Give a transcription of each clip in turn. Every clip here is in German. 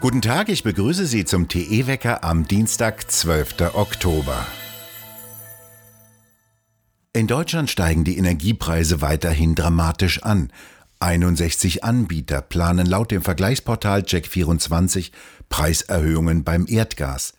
Guten Tag, ich begrüße Sie zum TE-Wecker am Dienstag, 12. Oktober. In Deutschland steigen die Energiepreise weiterhin dramatisch an. 61 Anbieter planen laut dem Vergleichsportal Check24 Preiserhöhungen beim Erdgas.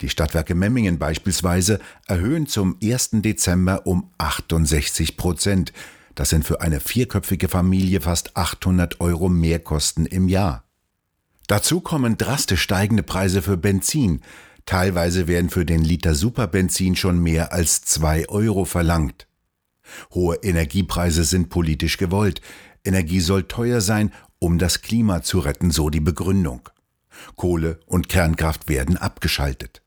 Die Stadtwerke Memmingen beispielsweise erhöhen zum 1. Dezember um 68 Prozent. Das sind für eine vierköpfige Familie fast 800 Euro Mehrkosten im Jahr. Dazu kommen drastisch steigende Preise für Benzin. Teilweise werden für den Liter Superbenzin schon mehr als zwei Euro verlangt. Hohe Energiepreise sind politisch gewollt. Energie soll teuer sein, um das Klima zu retten, so die Begründung. Kohle und Kernkraft werden abgeschaltet.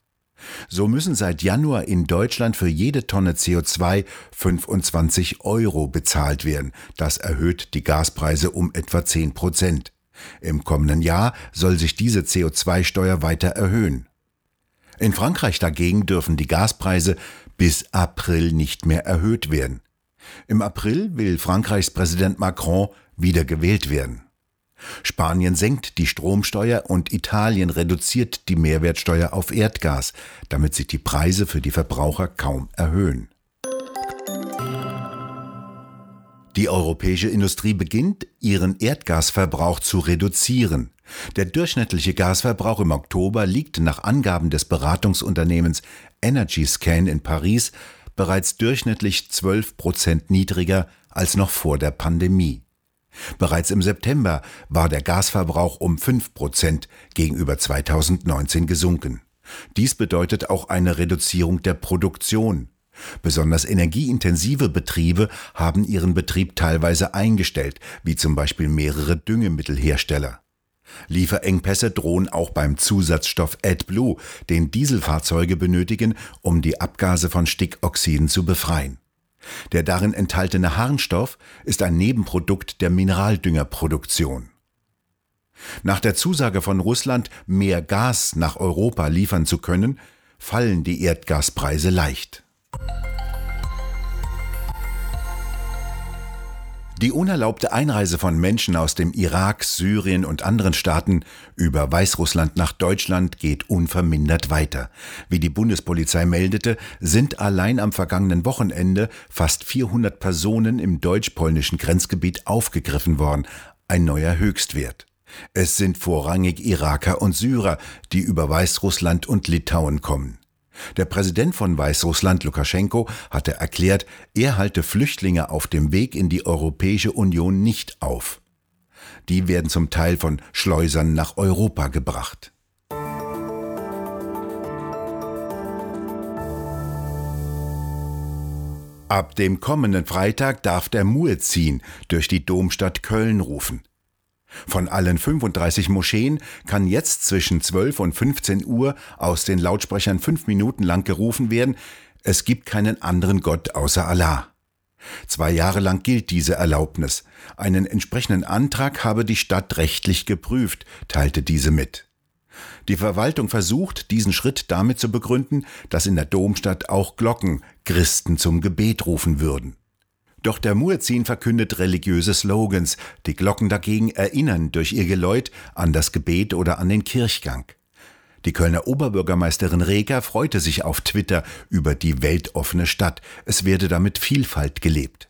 So müssen seit Januar in Deutschland für jede Tonne CO2 25 Euro bezahlt werden. Das erhöht die Gaspreise um etwa 10 Prozent. Im kommenden Jahr soll sich diese CO2-Steuer weiter erhöhen. In Frankreich dagegen dürfen die Gaspreise bis April nicht mehr erhöht werden. Im April will Frankreichs Präsident Macron wieder gewählt werden. Spanien senkt die Stromsteuer und Italien reduziert die Mehrwertsteuer auf Erdgas, damit sich die Preise für die Verbraucher kaum erhöhen. Die europäische Industrie beginnt, ihren Erdgasverbrauch zu reduzieren. Der durchschnittliche Gasverbrauch im Oktober liegt nach Angaben des Beratungsunternehmens Energy Scan in Paris bereits durchschnittlich 12 Prozent niedriger als noch vor der Pandemie. Bereits im September war der Gasverbrauch um 5 Prozent gegenüber 2019 gesunken. Dies bedeutet auch eine Reduzierung der Produktion. Besonders energieintensive Betriebe haben ihren Betrieb teilweise eingestellt, wie zum Beispiel mehrere Düngemittelhersteller. Lieferengpässe drohen auch beim Zusatzstoff AdBlue, den Dieselfahrzeuge benötigen, um die Abgase von Stickoxiden zu befreien. Der darin enthaltene Harnstoff ist ein Nebenprodukt der Mineraldüngerproduktion. Nach der Zusage von Russland, mehr Gas nach Europa liefern zu können, fallen die Erdgaspreise leicht. Die unerlaubte Einreise von Menschen aus dem Irak, Syrien und anderen Staaten über Weißrussland nach Deutschland geht unvermindert weiter. Wie die Bundespolizei meldete, sind allein am vergangenen Wochenende fast 400 Personen im deutsch-polnischen Grenzgebiet aufgegriffen worden, ein neuer Höchstwert. Es sind vorrangig Iraker und Syrer, die über Weißrussland und Litauen kommen. Der Präsident von Weißrussland, Lukaschenko, hatte erklärt, er halte Flüchtlinge auf dem Weg in die Europäische Union nicht auf. Die werden zum Teil von Schleusern nach Europa gebracht. Ab dem kommenden Freitag darf der Muezzin durch die Domstadt Köln rufen. Von allen 35 Moscheen kann jetzt zwischen 12 und 15 Uhr aus den Lautsprechern fünf Minuten lang gerufen werden, es gibt keinen anderen Gott außer Allah. Zwei Jahre lang gilt diese Erlaubnis. Einen entsprechenden Antrag habe die Stadt rechtlich geprüft, teilte diese mit. Die Verwaltung versucht, diesen Schritt damit zu begründen, dass in der Domstadt auch Glocken Christen zum Gebet rufen würden. Doch der Muezzin verkündet religiöse Slogans, die Glocken dagegen erinnern durch ihr Geläut an das Gebet oder an den Kirchgang. Die Kölner Oberbürgermeisterin Reger freute sich auf Twitter über die weltoffene Stadt. Es werde damit Vielfalt gelebt.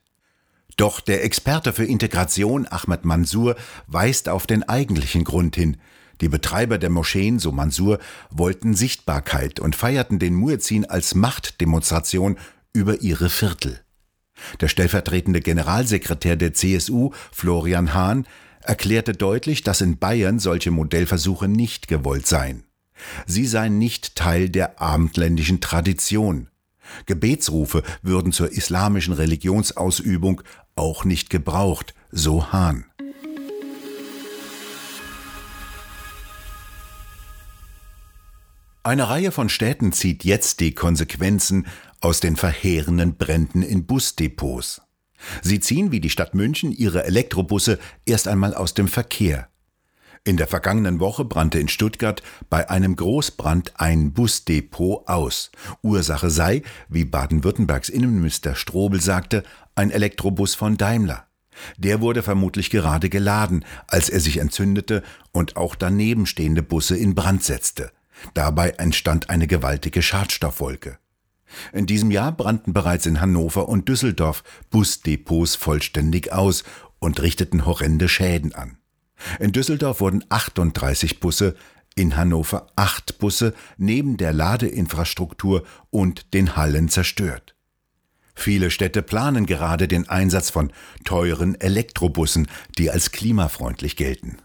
Doch der Experte für Integration Ahmed Mansour weist auf den eigentlichen Grund hin. Die Betreiber der Moscheen, so Mansour, wollten Sichtbarkeit und feierten den Muezzin als Machtdemonstration über ihre Viertel. Der stellvertretende Generalsekretär der CSU, Florian Hahn, erklärte deutlich, dass in Bayern solche Modellversuche nicht gewollt seien. Sie seien nicht Teil der abendländischen Tradition. Gebetsrufe würden zur islamischen Religionsausübung auch nicht gebraucht, so Hahn. Eine Reihe von Städten zieht jetzt die Konsequenzen aus den verheerenden Bränden in Busdepots. Sie ziehen wie die Stadt München ihre Elektrobusse erst einmal aus dem Verkehr. In der vergangenen Woche brannte in Stuttgart bei einem Großbrand ein Busdepot aus. Ursache sei, wie Baden-Württembergs Innenminister Strobel sagte, ein Elektrobus von Daimler. Der wurde vermutlich gerade geladen, als er sich entzündete und auch daneben stehende Busse in Brand setzte. Dabei entstand eine gewaltige Schadstoffwolke. In diesem Jahr brannten bereits in Hannover und Düsseldorf Busdepots vollständig aus und richteten horrende Schäden an. In Düsseldorf wurden 38 Busse, in Hannover acht Busse neben der Ladeinfrastruktur und den Hallen zerstört. Viele Städte planen gerade den Einsatz von teuren Elektrobussen, die als klimafreundlich gelten.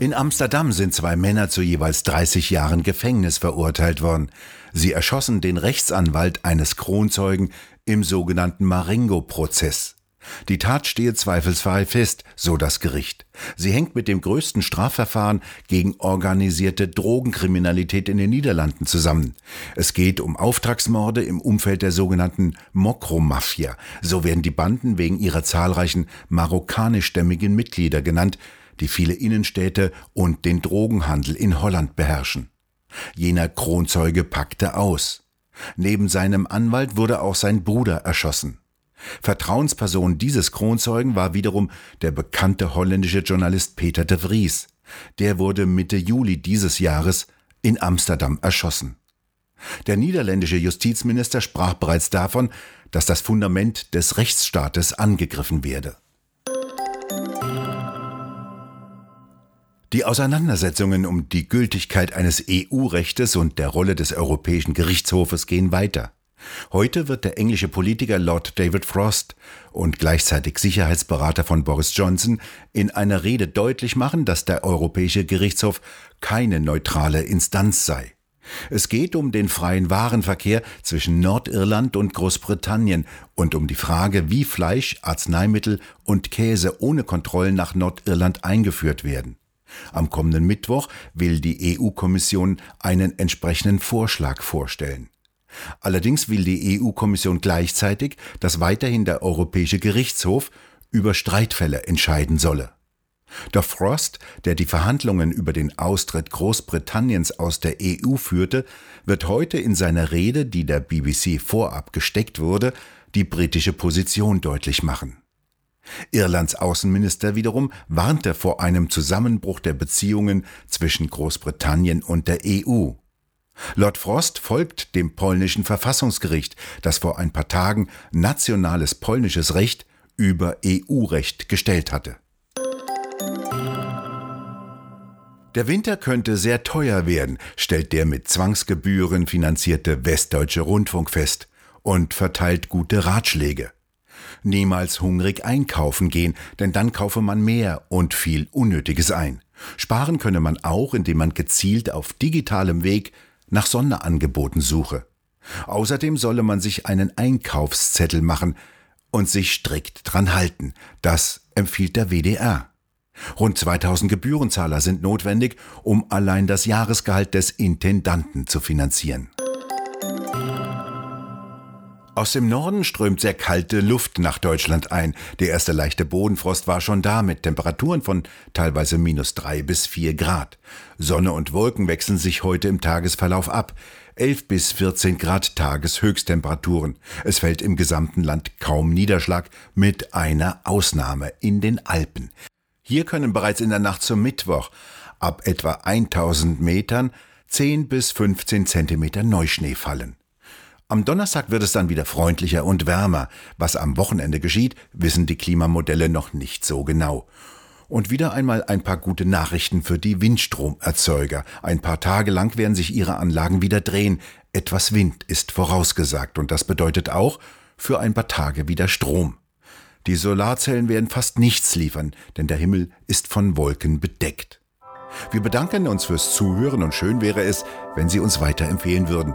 In Amsterdam sind zwei Männer zu jeweils 30 Jahren Gefängnis verurteilt worden. Sie erschossen den Rechtsanwalt eines Kronzeugen im sogenannten Marengo-Prozess. Die Tat stehe zweifelsfrei fest, so das Gericht. Sie hängt mit dem größten Strafverfahren gegen organisierte Drogenkriminalität in den Niederlanden zusammen. Es geht um Auftragsmorde im Umfeld der sogenannten Mokro-Mafia. So werden die Banden wegen ihrer zahlreichen marokkanischstämmigen Mitglieder genannt, die viele Innenstädte und den Drogenhandel in Holland beherrschen. Jener Kronzeuge packte aus. Neben seinem Anwalt wurde auch sein Bruder erschossen. Vertrauensperson dieses Kronzeugen war wiederum der bekannte holländische Journalist Peter de Vries. Der wurde Mitte Juli dieses Jahres in Amsterdam erschossen. Der niederländische Justizminister sprach bereits davon, dass das Fundament des Rechtsstaates angegriffen werde. Die Auseinandersetzungen um die Gültigkeit eines EU-Rechtes und der Rolle des Europäischen Gerichtshofes gehen weiter. Heute wird der englische Politiker Lord David Frost und gleichzeitig Sicherheitsberater von Boris Johnson in einer Rede deutlich machen, dass der Europäische Gerichtshof keine neutrale Instanz sei. Es geht um den freien Warenverkehr zwischen Nordirland und Großbritannien und um die Frage, wie Fleisch, Arzneimittel und Käse ohne Kontrollen nach Nordirland eingeführt werden. Am kommenden Mittwoch will die EU-Kommission einen entsprechenden Vorschlag vorstellen. Allerdings will die EU-Kommission gleichzeitig, dass weiterhin der Europäische Gerichtshof über Streitfälle entscheiden solle. Doch Frost, der die Verhandlungen über den Austritt Großbritanniens aus der EU führte, wird heute in seiner Rede, die der BBC vorab gesteckt wurde, die britische Position deutlich machen. Irlands Außenminister wiederum warnte vor einem Zusammenbruch der Beziehungen zwischen Großbritannien und der EU. Lord Frost folgt dem polnischen Verfassungsgericht, das vor ein paar Tagen nationales polnisches Recht über EU-Recht gestellt hatte. Der Winter könnte sehr teuer werden, stellt der mit Zwangsgebühren finanzierte Westdeutsche Rundfunk fest und verteilt gute Ratschläge. Niemals hungrig einkaufen gehen, denn dann kaufe man mehr und viel Unnötiges ein. Sparen könne man auch, indem man gezielt auf digitalem Weg nach Sonderangeboten suche. Außerdem solle man sich einen Einkaufszettel machen und sich strikt dran halten. Das empfiehlt der WDR. Rund 2000 Gebührenzahler sind notwendig, um allein das Jahresgehalt des Intendanten zu finanzieren. Aus dem Norden strömt sehr kalte Luft nach Deutschland ein. Der erste leichte Bodenfrost war schon da mit Temperaturen von teilweise minus drei bis vier Grad. Sonne und Wolken wechseln sich heute im Tagesverlauf ab. 11 bis 14 Grad Tageshöchsttemperaturen. Es fällt im gesamten Land kaum Niederschlag, mit einer Ausnahme in den Alpen. Hier können bereits in der Nacht zum Mittwoch ab etwa 1000 Metern 10 bis 15 Zentimeter Neuschnee fallen. Am Donnerstag wird es dann wieder freundlicher und wärmer. Was am Wochenende geschieht, wissen die Klimamodelle noch nicht so genau. Und wieder einmal ein paar gute Nachrichten für die Windstromerzeuger. Ein paar Tage lang werden sich ihre Anlagen wieder drehen. Etwas Wind ist vorausgesagt und das bedeutet auch für ein paar Tage wieder Strom. Die Solarzellen werden fast nichts liefern, denn der Himmel ist von Wolken bedeckt. Wir bedanken uns fürs Zuhören und schön wäre es, wenn Sie uns weiterempfehlen würden